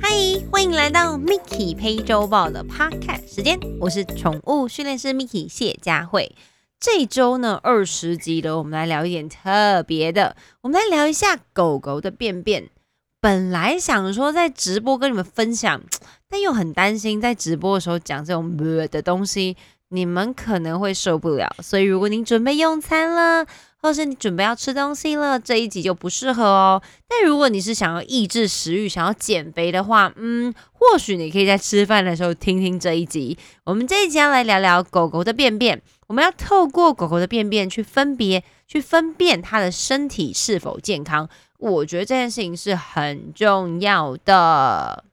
嗨，欢迎来到 Miki 陪周报的 Podcast 时间，我是宠物训练师 Miki 谢佳慧。这周呢，二十集的，我们来聊一点特别的，我们来聊一下狗狗的便便。本来想说在直播跟你们分享，但又很担心在直播的时候讲这种的东西，你们可能会受不了。所以如果您准备用餐了，或是你准备要吃东西了，这一集就不适合哦。但如果你是想要抑制食欲、想要减肥的话，嗯，或许你可以在吃饭的时候听听这一集。我们这一集要来聊聊狗狗的便便，我们要透过狗狗的便便去分别、去分辨它的身体是否健康。我觉得这件事情是很重要的。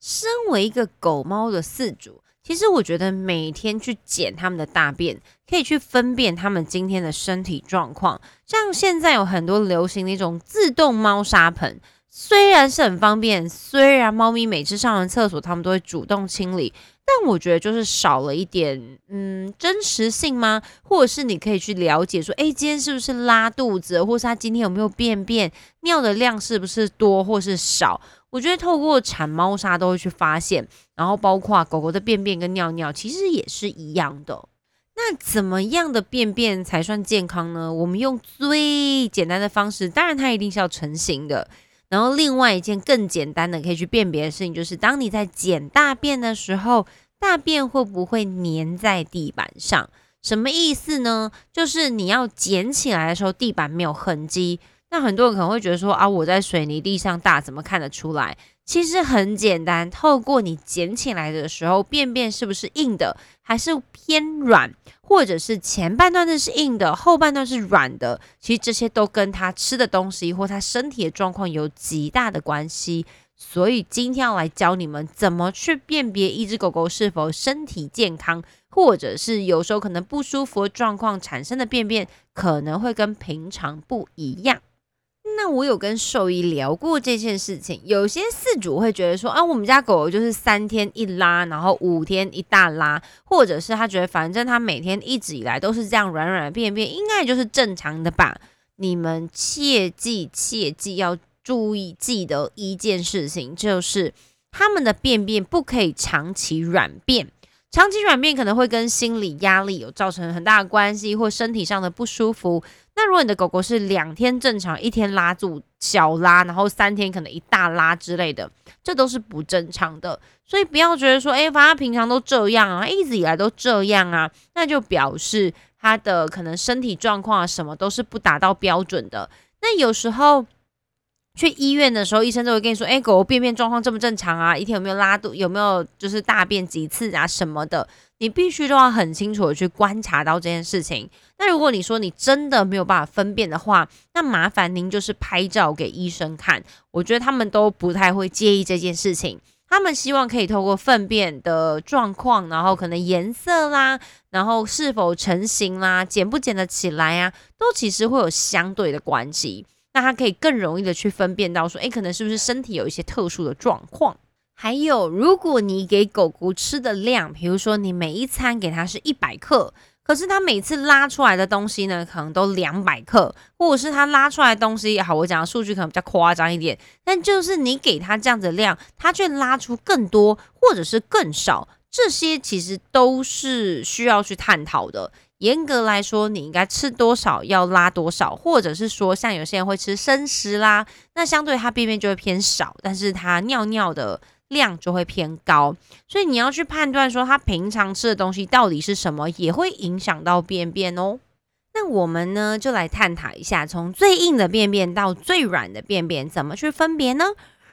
身为一个狗猫的饲主，其实我觉得每天去捡它们的大便，可以去分辨它们今天的身体状况。像现在有很多流行的一种自动猫砂盆，虽然是很方便，虽然猫咪每次上完厕所，它们都会主动清理。但我觉得就是少了一点，嗯，真实性吗？或者是你可以去了解说，哎，今天是不是拉肚子，或是他今天有没有便便，尿的量是不是多或是少？我觉得透过铲猫砂都会去发现，然后包括狗狗的便便跟尿尿，其实也是一样的。那怎么样的便便才算健康呢？我们用最简单的方式，当然它一定是要成型的。然后，另外一件更简单的可以去辨别的事情，就是当你在捡大便的时候，大便会不会粘在地板上？什么意思呢？就是你要捡起来的时候，地板没有痕迹。那很多人可能会觉得说啊，我在水泥地上大，怎么看得出来？其实很简单，透过你捡起来的时候，便便是不是硬的，还是偏软？或者是前半段的是硬的，后半段是软的，其实这些都跟他吃的东西或他身体的状况有极大的关系。所以今天要来教你们怎么去辨别一只狗狗是否身体健康，或者是有时候可能不舒服的状况产生的便便可能会跟平常不一样。那我有跟兽医聊过这件事情，有些饲主会觉得说，啊，我们家狗狗就是三天一拉，然后五天一大拉，或者是他觉得反正他每天一直以来都是这样软软的便便，应该就是正常的吧？你们切记切记要注意记得一件事情，就是他们的便便不可以长期软便。长期软便可能会跟心理压力有造成很大的关系，或身体上的不舒服。那如果你的狗狗是两天正常，一天拉住小拉，然后三天可能一大拉之类的，这都是不正常的。所以不要觉得说，哎，反正平常都这样啊，一直以来都这样啊，那就表示它的可能身体状况啊什么都是不达到标准的。那有时候。去医院的时候，医生都会跟你说：“哎，狗狗便便状况正不正常啊？一天有没有拉肚？有没有就是大便几次啊什么的？你必须都要很清楚的去观察到这件事情。那如果你说你真的没有办法分辨的话，那麻烦您就是拍照给医生看。我觉得他们都不太会介意这件事情，他们希望可以透过粪便的状况，然后可能颜色啦，然后是否成型啦，捡不捡得起来啊，都其实会有相对的关系。”那它可以更容易的去分辨到说，诶，可能是不是身体有一些特殊的状况？还有，如果你给狗狗吃的量，比如说你每一餐给它是一百克，可是它每次拉出来的东西呢，可能都两百克，或者是它拉出来的东西，好，我讲的数据可能比较夸张一点，但就是你给它这样子量，它却拉出更多，或者是更少，这些其实都是需要去探讨的。严格来说，你应该吃多少要拉多少，或者是说，像有些人会吃生食啦，那相对它便便就会偏少，但是它尿尿的量就会偏高，所以你要去判断说它平常吃的东西到底是什么，也会影响到便便哦。那我们呢，就来探讨一下，从最硬的便便到最软的便便，怎么去分别呢？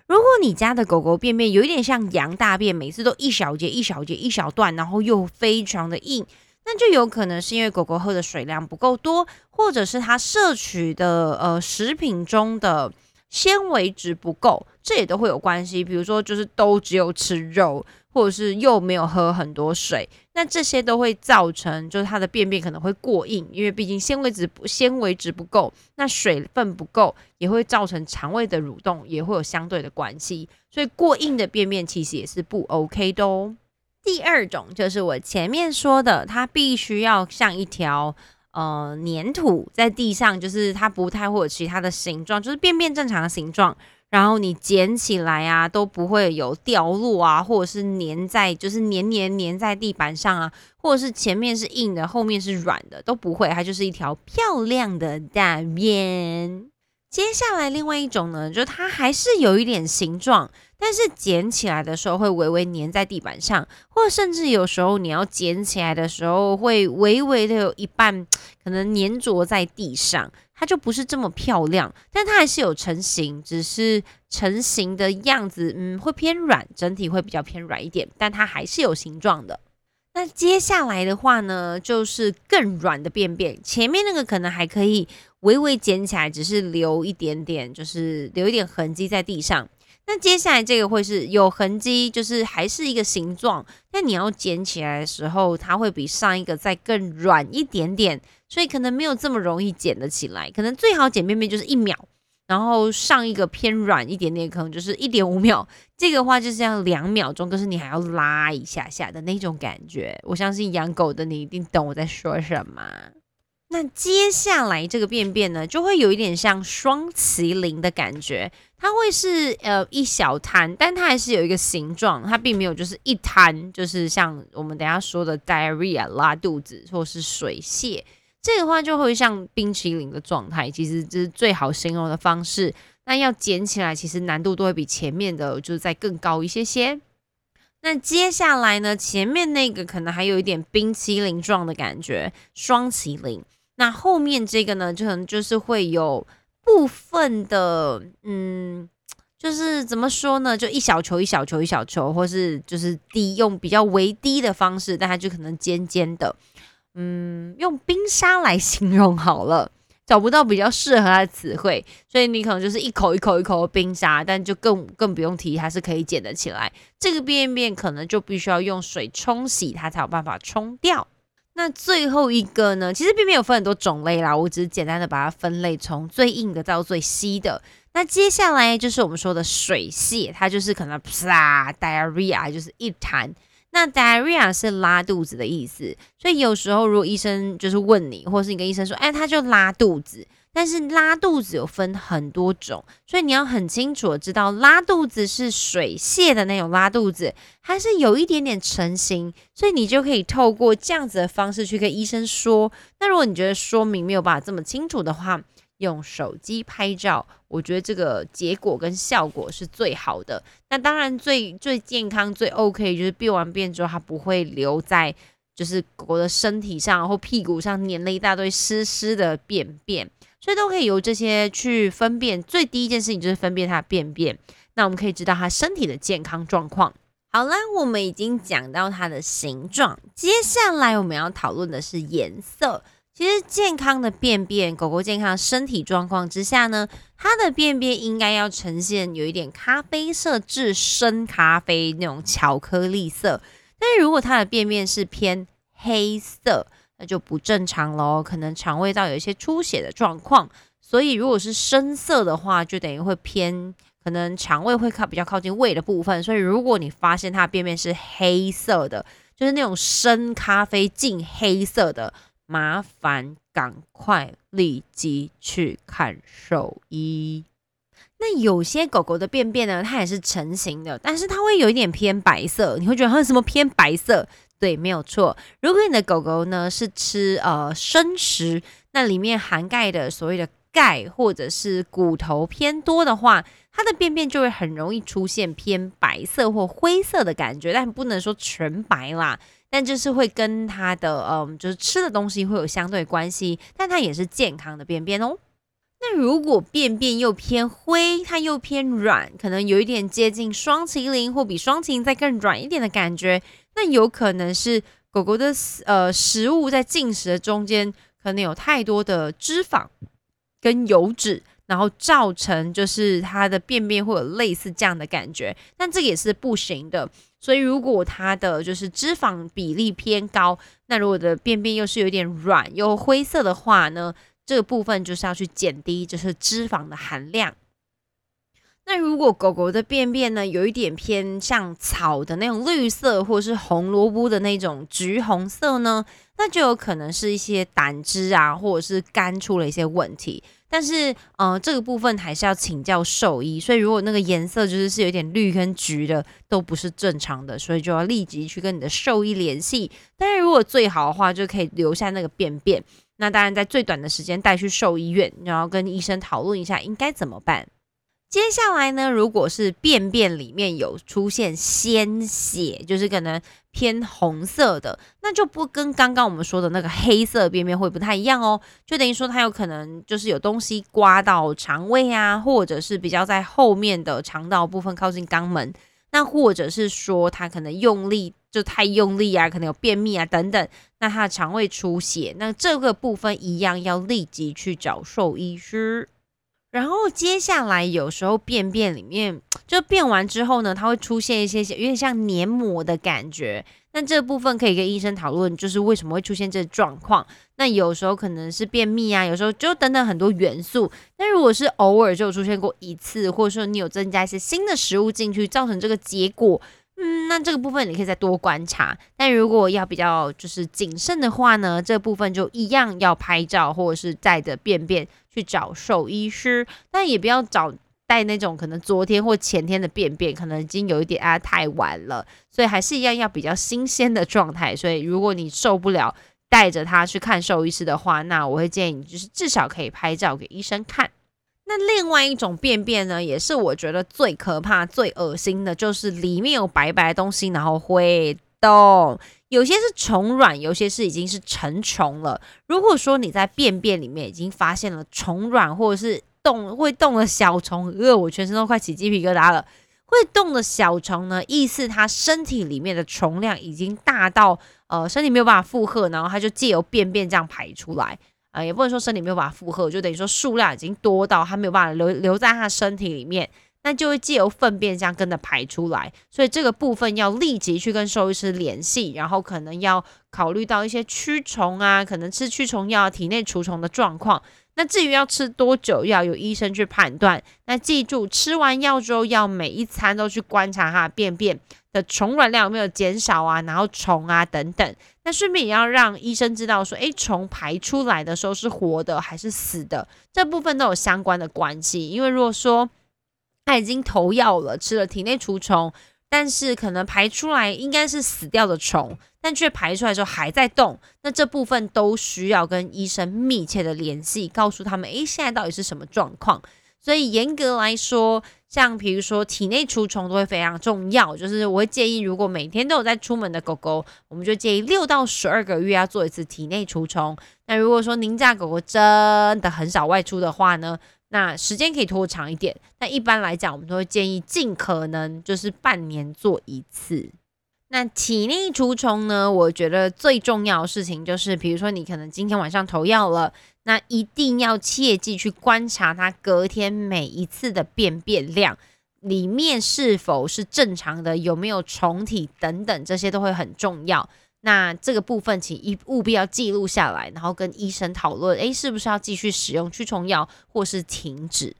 如果你家的狗狗便便有一点像羊大便，每次都一小节一小节一小段，然后又非常的硬。那就有可能是因为狗狗喝的水量不够多，或者是它摄取的呃食品中的纤维值不够，这也都会有关系。比如说，就是都只有吃肉，或者是又没有喝很多水，那这些都会造成就是它的便便可能会过硬，因为毕竟纤维质纤维值不够，那水分不够也会造成肠胃的蠕动也会有相对的关系，所以过硬的便便其实也是不 OK 的哦。第二种就是我前面说的，它必须要像一条呃粘土在地上，就是它不太会有其他的形状，就是便便正常的形状。然后你捡起来啊，都不会有掉落啊，或者是粘在，就是黏黏粘在地板上啊，或者是前面是硬的，后面是软的，都不会，它就是一条漂亮的大便。接下来另外一种呢，就它还是有一点形状。但是捡起来的时候会微微粘在地板上，或甚至有时候你要捡起来的时候会微微的有一半 可能粘着在地上，它就不是这么漂亮。但它还是有成型，只是成型的样子，嗯，会偏软，整体会比较偏软一点，但它还是有形状的。那接下来的话呢，就是更软的便便，前面那个可能还可以微微捡起来，只是留一点点，就是留一点痕迹在地上。那接下来这个会是有痕迹，就是还是一个形状，但你要捡起来的时候，它会比上一个再更软一点点，所以可能没有这么容易捡得起来。可能最好捡便便就是一秒，然后上一个偏软一点点，可能就是一点五秒。这个话就是要两秒钟，可是你还要拉一下下的那种感觉。我相信养狗的你一定懂我在说什么。那接下来这个便便呢，就会有一点像双麒麟的感觉，它会是呃一小滩，但它还是有一个形状，它并没有就是一滩，就是像我们等下说的 diarrhea 拉肚子或是水泄，这个话就会像冰淇淋的状态，其实这是最好形容的方式。那要捡起来，其实难度都会比前面的就是再更高一些些。那接下来呢，前面那个可能还有一点冰淇淋状的感觉，双麒麟。那后面这个呢，就可能就是会有部分的，嗯，就是怎么说呢，就一小球一小球一小球，或是就是低用比较微低的方式，但它就可能尖尖的，嗯，用冰沙来形容好了，找不到比较适合它的词汇，所以你可能就是一口一口一口的冰沙，但就更更不用提它是可以捡得起来，这个便便可能就必须要用水冲洗，它才有办法冲掉。那最后一个呢？其实便便有分很多种类啦，我只是简单的把它分类，从最硬的到最稀的。那接下来就是我们说的水泄，它就是可能啪 diarrhea 就是一痰。那 diarrhea 是拉肚子的意思，所以有时候如果医生就是问你，或是你跟医生说，哎，他就拉肚子。但是拉肚子有分很多种，所以你要很清楚的知道，拉肚子是水泄的那种拉肚子，还是有一点点成型，所以你就可以透过这样子的方式去跟医生说。那如果你觉得说明没有办法这么清楚的话，用手机拍照，我觉得这个结果跟效果是最好的。那当然最最健康最 OK 就是便完便之后它不会留在就是狗的身体上或屁股上粘了一大堆湿湿的便便。所以都可以由这些去分辨，最第一件事情就是分辨它的便便。那我们可以知道它身体的健康状况。好啦，我们已经讲到它的形状，接下来我们要讨论的是颜色。其实健康的便便，狗狗健康身体状况之下呢，它的便便应该要呈现有一点咖啡色至深咖啡那种巧克力色。但是如果它的便便是偏黑色，那就不正常喽，可能肠胃道有一些出血的状况，所以如果是深色的话，就等于会偏可能肠胃会靠比较靠近胃的部分，所以如果你发现它的便便是黑色的，就是那种深咖啡近黑色的，麻烦赶快立即去看兽医。那有些狗狗的便便呢，它也是成型的，但是它会有一点偏白色，你会觉得它什么偏白色？对，没有错。如果你的狗狗呢是吃呃生食，那里面含钙的所谓的钙或者是骨头偏多的话，它的便便就会很容易出现偏白色或灰色的感觉，但不能说全白啦。但就是会跟它的嗯，就是吃的东西会有相对关系，但它也是健康的便便哦。那如果便便又偏灰，它又偏软，可能有一点接近双麒麟或比双麒麟再更软一点的感觉。那有可能是狗狗的呃食物在进食的中间，可能有太多的脂肪跟油脂，然后造成就是它的便便会有类似这样的感觉，但这也是不行的。所以如果它的就是脂肪比例偏高，那如果的便便又是有点软又灰色的话呢，这个部分就是要去减低就是脂肪的含量。那如果狗狗的便便呢，有一点偏向草的那种绿色，或是红萝卜的那种橘红色呢，那就有可能是一些胆汁啊，或者是肝出了一些问题。但是，嗯，这个部分还是要请教兽医。所以，如果那个颜色就是是有点绿跟橘的，都不是正常的，所以就要立即去跟你的兽医联系。但是如果最好的话，就可以留下那个便便。那当然，在最短的时间带去兽医院，然后跟医生讨论一下应该怎么办。接下来呢，如果是便便里面有出现鲜血，就是可能偏红色的，那就不跟刚刚我们说的那个黑色便便会不太一样哦。就等于说它有可能就是有东西刮到肠胃啊，或者是比较在后面的肠道部分靠近肛门，那或者是说它可能用力就太用力啊，可能有便秘啊等等，那它的肠胃出血，那这个部分一样要立即去找兽医师。然后接下来有时候便便里面就便完之后呢，它会出现一些有点像黏膜的感觉。那这部分可以跟医生讨论，就是为什么会出现这状况。那有时候可能是便秘啊，有时候就等等很多元素。那如果是偶尔就出现过一次，或者说你有增加一些新的食物进去，造成这个结果。嗯，那这个部分你可以再多观察。但如果要比较就是谨慎的话呢，这部分就一样要拍照或者是带着便便去找兽医师。但也不要找带那种可能昨天或前天的便便，可能已经有一点啊太晚了。所以还是一样要比较新鲜的状态。所以如果你受不了带着它去看兽医师的话，那我会建议你就是至少可以拍照给医生看。那另外一种便便呢，也是我觉得最可怕、最恶心的，就是里面有白白的东西，然后会动。有些是虫卵，有些是已经是成虫了。如果说你在便便里面已经发现了虫卵，或者是动会动的小虫，呃，我全身都快起鸡皮疙瘩了。会动的小虫呢，意思它身体里面的虫量已经大到呃身体没有办法负荷，然后它就借由便便这样排出来。啊，也不能说身体没有办法负荷，就等于说数量已经多到它没有办法留留在它身体里面，那就会借由粪便这样跟着排出来。所以这个部分要立即去跟兽医师联系，然后可能要考虑到一些驱虫啊，可能吃驱虫药、体内除虫的状况。那至于要吃多久，要由医生去判断。那记住，吃完药之后要每一餐都去观察他的便便。的虫卵量有没有减少啊？然后虫啊等等，那顺便也要让医生知道说，诶，虫排出来的时候是活的还是死的，这部分都有相关的关系。因为如果说他已经投药了，吃了体内除虫，但是可能排出来应该是死掉的虫，但却排出来之后还在动，那这部分都需要跟医生密切的联系，告诉他们，诶，现在到底是什么状况。所以严格来说，像比如说体内除虫都会非常重要。就是我会建议，如果每天都有在出门的狗狗，我们就建议六到十二个月要做一次体内除虫。那如果说您家狗狗真的很少外出的话呢，那时间可以拖长一点。那一般来讲，我们都会建议尽可能就是半年做一次。那体内除虫呢，我觉得最重要的事情就是，比如说你可能今天晚上投药了。那一定要切记去观察它隔天每一次的便便量，里面是否是正常的，有没有虫体等等，这些都会很重要。那这个部分请一务必要记录下来，然后跟医生讨论，诶，是不是要继续使用驱虫药，或是停止？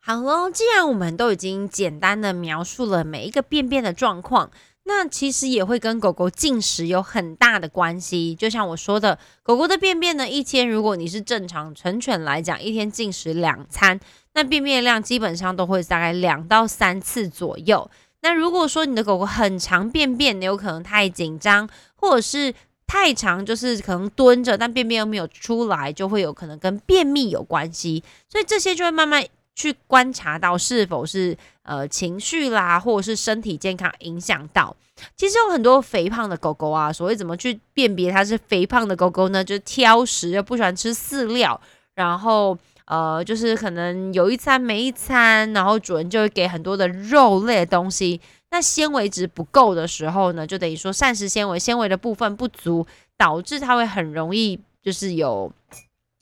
好喽，既然我们都已经简单的描述了每一个便便的状况。那其实也会跟狗狗进食有很大的关系，就像我说的，狗狗的便便呢，一天如果你是正常成犬来讲，一天进食两餐，那便便量基本上都会大概两到三次左右。那如果说你的狗狗很长便便，你有可能太紧张，或者是太长，就是可能蹲着，但便便又没有出来，就会有可能跟便秘有关系。所以这些就会慢慢。去观察到是否是呃情绪啦，或者是身体健康影响到。其实有很多肥胖的狗狗啊，所谓怎么去辨别它是肥胖的狗狗呢？就是挑食，又不喜欢吃饲料，然后呃就是可能有一餐没一餐，然后主人就会给很多的肉类的东西。那纤维值不够的时候呢，就等于说膳食纤维纤维的部分不足，导致它会很容易就是有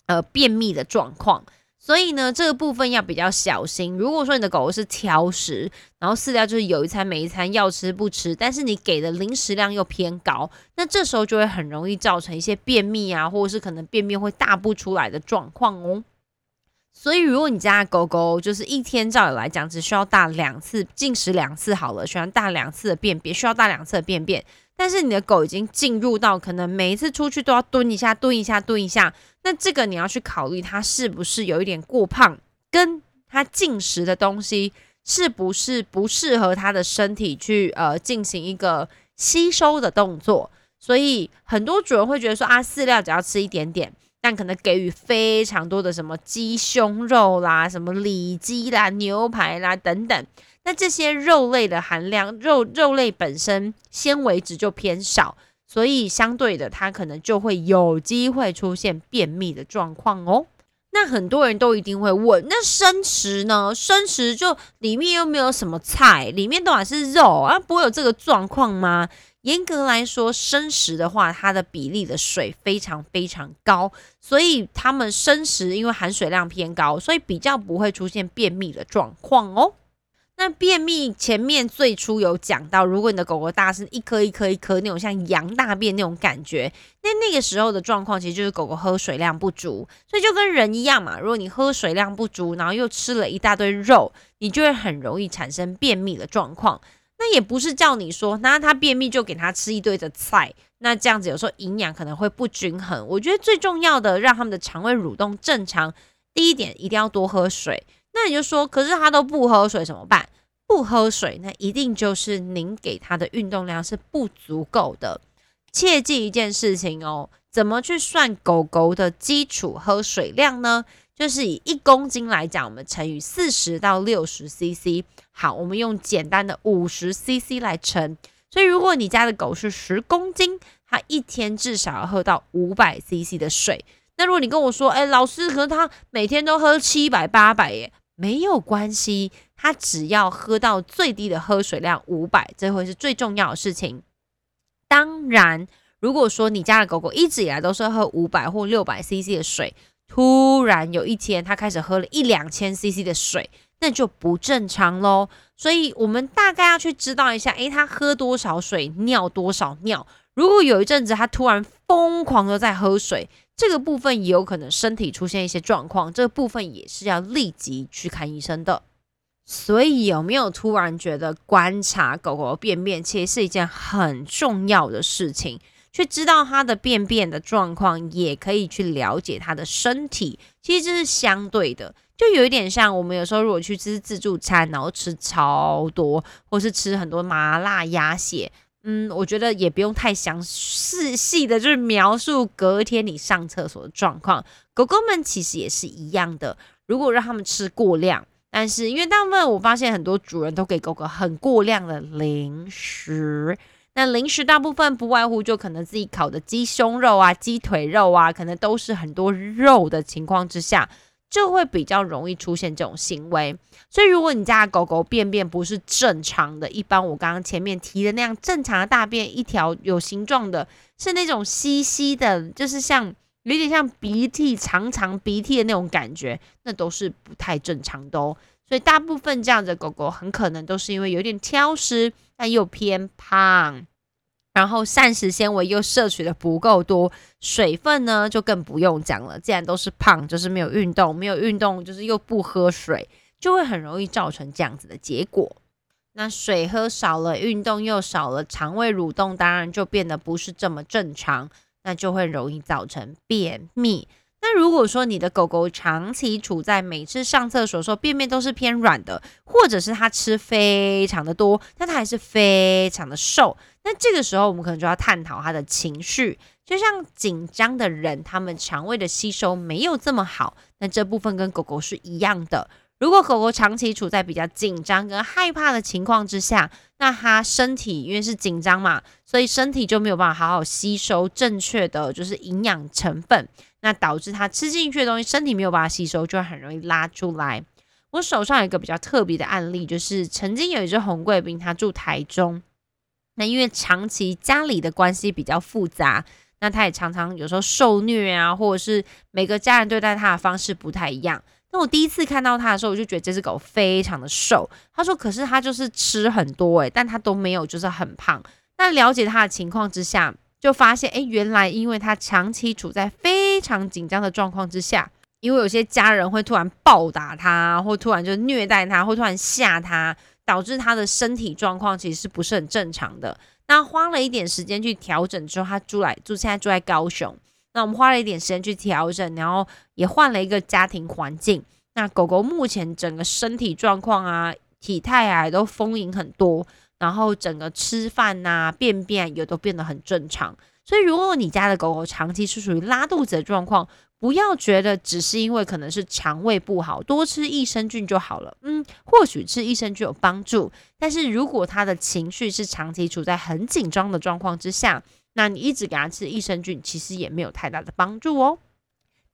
呃便秘的状况。所以呢，这个部分要比较小心。如果说你的狗狗是挑食，然后饲料就是有一餐没一餐要吃不吃，但是你给的零食量又偏高，那这时候就会很容易造成一些便秘啊，或者是可能便便会大不出来的状况哦。所以，如果你家的狗狗就是一天照理来讲只需要大两次进食两次好了，喜欢大两次的便便，需要大两次的便便。但是你的狗已经进入到可能每一次出去都要蹲一下、蹲一下、蹲一下，那这个你要去考虑它是不是有一点过胖，跟它进食的东西是不是不适合它的身体去呃进行一个吸收的动作。所以很多主人会觉得说啊，饲料只要吃一点点。但可能给予非常多的什么鸡胸肉啦、什么里脊啦、牛排啦等等，那这些肉类的含量，肉肉类本身纤维质就偏少，所以相对的，它可能就会有机会出现便秘的状况哦。那很多人都一定会问，那生食呢？生食就里面又没有什么菜，里面都还是肉啊，不会有这个状况吗？严格来说，生食的话，它的比例的水非常非常高，所以他们生食因为含水量偏高，所以比较不会出现便秘的状况哦。那便秘前面最初有讲到，如果你的狗狗大是一颗一颗一颗那种像羊大便那种感觉，那那个时候的状况其实就是狗狗喝水量不足，所以就跟人一样嘛。如果你喝水量不足，然后又吃了一大堆肉，你就会很容易产生便秘的状况。那也不是叫你说，那它便秘就给它吃一堆的菜，那这样子有时候营养可能会不均衡。我觉得最重要的，让他们的肠胃蠕动正常，第一点一定要多喝水。那你就说，可是他都不喝水怎么办？不喝水，那一定就是您给他的运动量是不足够的。切记一件事情哦，怎么去算狗狗的基础喝水量呢？就是以一公斤来讲，我们乘以四十到六十 CC。好，我们用简单的五十 CC 来乘。所以，如果你家的狗是十公斤，它一天至少要喝到五百 CC 的水。那如果你跟我说，哎，老师，可是它每天都喝七百、八百耶，没有关系，它只要喝到最低的喝水量五百，这会是最重要的事情。当然，如果说你家的狗狗一直以来都是喝五百或六百 CC 的水，突然有一天，它开始喝了一两千 CC 的水，那就不正常喽。所以，我们大概要去知道一下，诶，它喝多少水，尿多少尿。如果有一阵子它突然疯狂的在喝水，这个部分也有可能身体出现一些状况，这个部分也是要立即去看医生的。所以，有没有突然觉得观察狗狗便便，其实是一件很重要的事情？去知道它的便便的状况，也可以去了解它的身体。其实这是相对的，就有一点像我们有时候如果去吃自助餐，然后吃超多，或是吃很多麻辣鸭血，嗯，我觉得也不用太详细细的，就是描述隔天你上厕所的状况。狗狗们其实也是一样的，如果让他们吃过量，但是因为大部分我发现很多主人都给狗狗很过量的零食。那零食大部分不外乎就可能自己烤的鸡胸肉啊、鸡腿肉啊，可能都是很多肉的情况之下，就会比较容易出现这种行为。所以如果你家的狗狗便便不是正常的，一般我刚刚前面提的那样正常的大便一条有形状的，是那种稀稀的，就是像有点像鼻涕长长鼻涕的那种感觉，那都是不太正常的哦。所以大部分这样的狗狗很可能都是因为有点挑食。但又偏胖，然后膳食纤维又摄取的不够多，水分呢就更不用讲了。既然都是胖，就是没有运动，没有运动就是又不喝水，就会很容易造成这样子的结果。那水喝少了，运动又少了，肠胃蠕动当然就变得不是这么正常，那就会容易造成便秘。那如果说你的狗狗长期处在每次上厕所的时候便便都是偏软的，或者是它吃非常的多，但它还是非常的瘦，那这个时候我们可能就要探讨它的情绪。就像紧张的人，他们肠胃的吸收没有这么好，那这部分跟狗狗是一样的。如果狗狗长期处在比较紧张跟害怕的情况之下，那它身体因为是紧张嘛，所以身体就没有办法好好吸收正确的就是营养成分。那导致它吃进去的东西，身体没有办法吸收，就会很容易拉出来。我手上有一个比较特别的案例，就是曾经有一只红贵宾，它住台中。那因为长期家里的关系比较复杂，那它也常常有时候受虐啊，或者是每个家人对待它的方式不太一样。那我第一次看到它的时候，我就觉得这只狗非常的瘦。他说：“可是它就是吃很多诶，但它都没有就是很胖。”那了解它的情况之下。就发现，哎，原来因为他长期处在非常紧张的状况之下，因为有些家人会突然暴打它，或突然就虐待它，或突然吓它，导致它的身体状况其实是不是很正常的。那花了一点时间去调整之后，它住来住现在住在高雄。那我们花了一点时间去调整，然后也换了一个家庭环境。那狗狗目前整个身体状况啊、体态啊都丰盈很多，然后整个吃饭呐、便便也都变得很正常。所以，如果你家的狗狗长期是属于拉肚子的状况，不要觉得只是因为可能是肠胃不好，多吃益生菌就好了。嗯，或许吃益生菌有帮助，但是如果它的情绪是长期处在很紧张的状况之下，那你一直给它吃益生菌，其实也没有太大的帮助哦。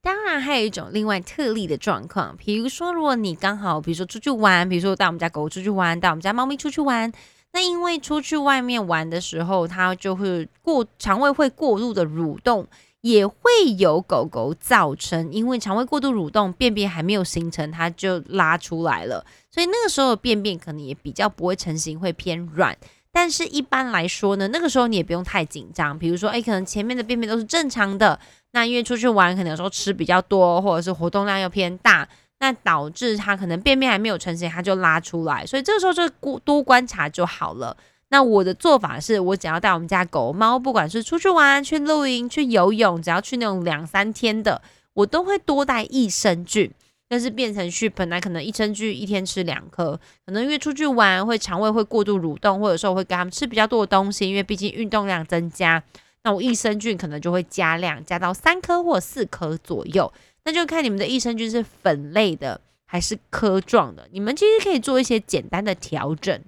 当然，还有一种另外特例的状况，比如说，如果你刚好，比如说出去玩，比如说带我们家狗出去玩，带我们家猫咪出去玩，那因为出去外面玩的时候，它就会过肠胃会过度的蠕动，也会有狗狗造成，因为肠胃过度蠕动，便便还没有形成，它就拉出来了，所以那个时候的便便可能也比较不会成型，会偏软。但是一般来说呢，那个时候你也不用太紧张。比如说，哎，可能前面的便便都是正常的，那因为出去玩，可能有时候吃比较多，或者是活动量又偏大，那导致它可能便便还没有成型，它就拉出来。所以这个时候就多观察就好了。那我的做法是，我只要带我们家狗猫，不管是出去玩、去露营、去游泳，只要去那种两三天的，我都会多带益生菌。但是变成去，本来可能益生菌一天吃两颗，可能因为出去玩会肠胃会过度蠕动，或者说会给他们吃比较多的东西，因为毕竟运动量增加，那我益生菌可能就会加量，加到三颗或四颗左右，那就看你们的益生菌是粉类的还是颗状的，你们其实可以做一些简单的调整。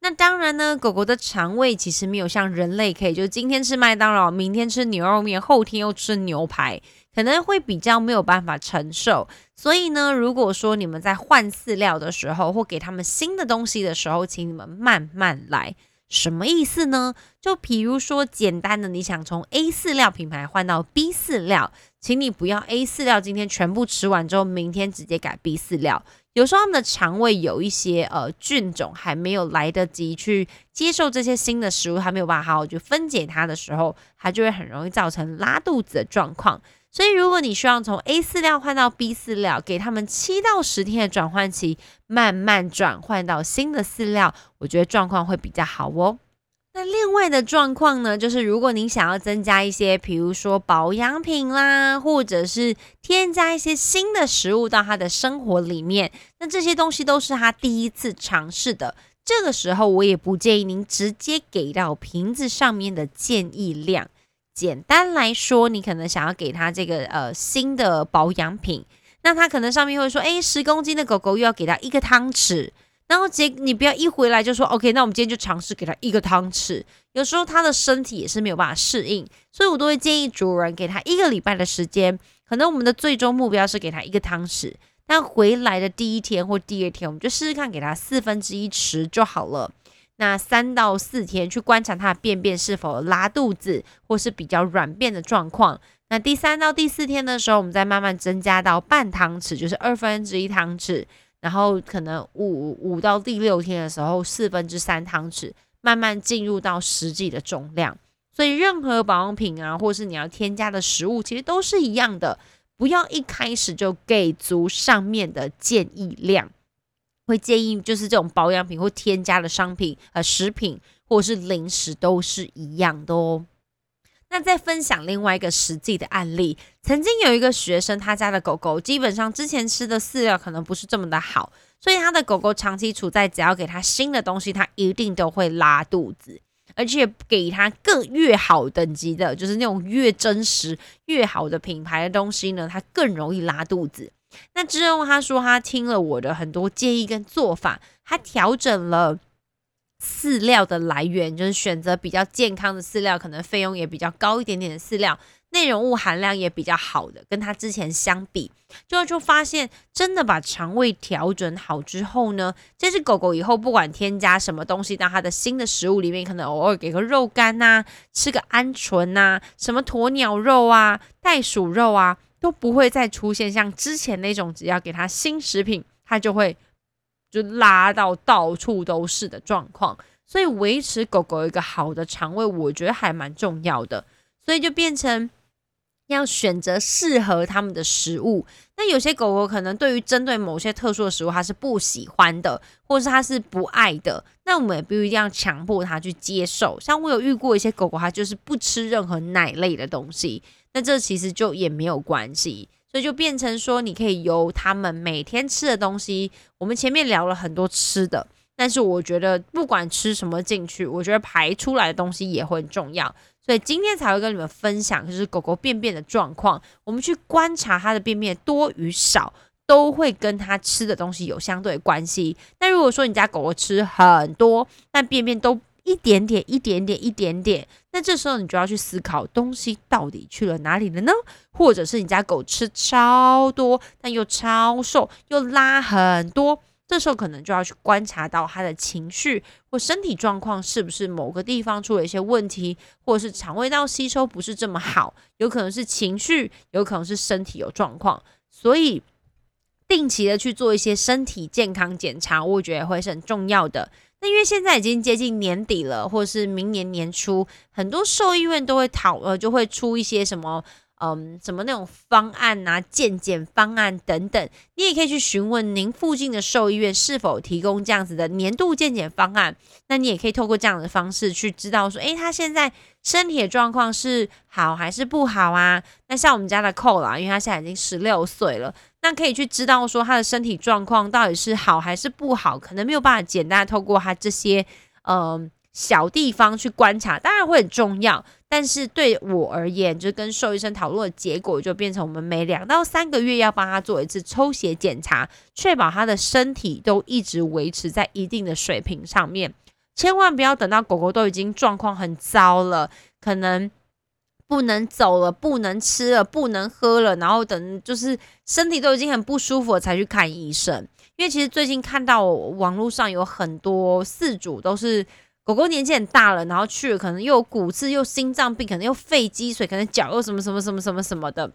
那当然呢，狗狗的肠胃其实没有像人类可以，就今天吃麦当劳，明天吃牛肉面，后天又吃牛排。可能会比较没有办法承受，所以呢，如果说你们在换饲料的时候，或给他们新的东西的时候，请你们慢慢来。什么意思呢？就比如说简单的，你想从 A 饲料品牌换到 B 饲料，请你不要 A 饲料今天全部吃完之后，明天直接改 B 饲料。有时候他们的肠胃有一些呃菌种还没有来得及去接受这些新的食物，还没有办法好好去分解它的时候，它就会很容易造成拉肚子的状况。所以，如果你希望从 A 饲料换到 B 饲料，给他们七到十天的转换期，慢慢转换到新的饲料，我觉得状况会比较好哦。那另外的状况呢，就是如果您想要增加一些，比如说保养品啦，或者是添加一些新的食物到他的生活里面，那这些东西都是他第一次尝试的。这个时候，我也不建议您直接给到瓶子上面的建议量。简单来说，你可能想要给他这个呃新的保养品，那他可能上面会说，哎，十公斤的狗狗又要给他一个汤匙，然后结你不要一回来就说，OK，那我们今天就尝试给他一个汤匙。有时候他的身体也是没有办法适应，所以我都会建议主人给他一个礼拜的时间，可能我们的最终目标是给他一个汤匙，但回来的第一天或第二天，我们就试试看给他四分之一匙就好了。那三到四天去观察它的便便是否拉肚子，或是比较软便的状况。那第三到第四天的时候，我们再慢慢增加到半汤匙，就是二分之一汤匙。然后可能五五到第六天的时候，四分之三汤匙，慢慢进入到实际的重量。所以任何保养品啊，或是你要添加的食物，其实都是一样的，不要一开始就给足上面的建议量。会建议就是这种保养品或添加的商品，呃，食品或者是零食都是一样的哦。那再分享另外一个实际的案例，曾经有一个学生，他家的狗狗基本上之前吃的饲料可能不是这么的好，所以他的狗狗长期处在只要给他新的东西，他一定都会拉肚子，而且给他更越好等级的，就是那种越真实越好的品牌的东西呢，它更容易拉肚子。那之后，他说他听了我的很多建议跟做法，他调整了饲料的来源，就是选择比较健康的饲料，可能费用也比较高一点点的饲料，内容物含量也比较好的，跟它之前相比，就就发现真的把肠胃调整好之后呢，这只狗狗以后不管添加什么东西到它的新的食物里面，可能偶尔给个肉干呐，吃个鹌鹑呐，什么鸵鸟肉啊，袋鼠肉啊。都不会再出现像之前那种，只要给它新食品，它就会就拉到到处都是的状况。所以维持狗狗一个好的肠胃，我觉得还蛮重要的。所以就变成要选择适合他们的食物。那有些狗狗可能对于针对某些特殊的食物，它是不喜欢的，或是它是不爱的。那我们也不一定要强迫它去接受。像我有遇过一些狗狗，它就是不吃任何奶类的东西，那这其实就也没有关系。所以就变成说，你可以由他们每天吃的东西。我们前面聊了很多吃的，但是我觉得不管吃什么进去，我觉得排出来的东西也会很重要。所以今天才会跟你们分享，就是狗狗便便的状况。我们去观察它的便便多与少，都会跟它吃的东西有相对关系。那如果说你家狗狗吃很多，但便便都一点点、一点点、一点点，那这时候你就要去思考东西到底去了哪里了呢？或者是你家狗吃超多，但又超瘦，又拉很多，这时候可能就要去观察到它的情绪或身体状况是不是某个地方出了一些问题，或者是肠胃道吸收不是这么好，有可能是情绪，有可能是身体有状况，所以定期的去做一些身体健康检查，我觉得会是很重要的。那因为现在已经接近年底了，或是明年年初，很多兽医院都会讨呃，就会出一些什么嗯什么那种方案啊、健检方案等等。你也可以去询问您附近的兽医院是否提供这样子的年度健检方案。那你也可以透过这样的方式去知道说，诶，他现在身体的状况是好还是不好啊？那像我们家的扣啦，因为他现在已经十六岁了。那可以去知道说他的身体状况到底是好还是不好，可能没有办法简单透过他这些嗯小地方去观察，当然会很重要。但是对我而言，就是跟兽医生讨论的结果，就变成我们每两到三个月要帮他做一次抽血检查，确保他的身体都一直维持在一定的水平上面。千万不要等到狗狗都已经状况很糟了，可能。不能走了，不能吃了，不能喝了，然后等就是身体都已经很不舒服了才去看医生。因为其实最近看到网络上有很多饲主都是狗狗年纪很大了，然后去了可能又有骨刺，又心脏病，可能又肺积水，可能脚又什么什么什么什么什么的。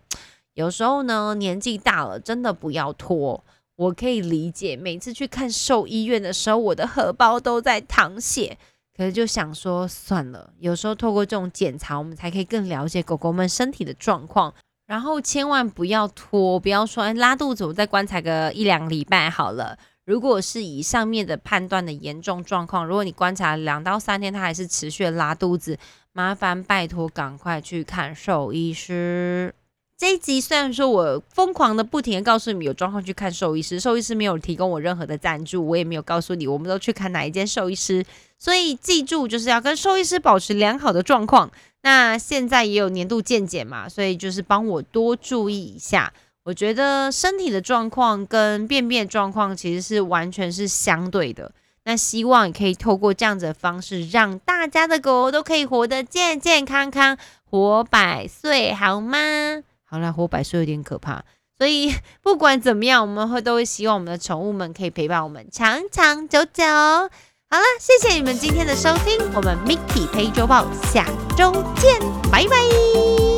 有时候呢，年纪大了真的不要拖。我可以理解，每次去看兽医院的时候，我的荷包都在淌血。可是就想说算了，有时候透过这种检查，我们才可以更了解狗狗们身体的状况。然后千万不要拖，不要说哎拉肚子，我再观察个一两礼拜好了。如果是以上面的判断的严重状况，如果你观察两到三天，它还是持续拉肚子，麻烦拜托赶快去看兽医师。这一集虽然说我疯狂的不停的告诉你们有状况去看兽医师，兽医师没有提供我任何的赞助，我也没有告诉你我们都去看哪一间兽医师，所以记住就是要跟兽医师保持良好的状况。那现在也有年度健检嘛，所以就是帮我多注意一下。我觉得身体的状况跟便便状况其实是完全是相对的。那希望也可以透过这样子的方式，让大家的狗都可以活得健健康康，活百岁，好吗？好啦，活百岁有点可怕，所以不管怎么样，我们会都会希望我们的宠物们可以陪伴我们长长久久。好了，谢谢你们今天的收听，我们 Mickey 陪周报下周见，拜拜。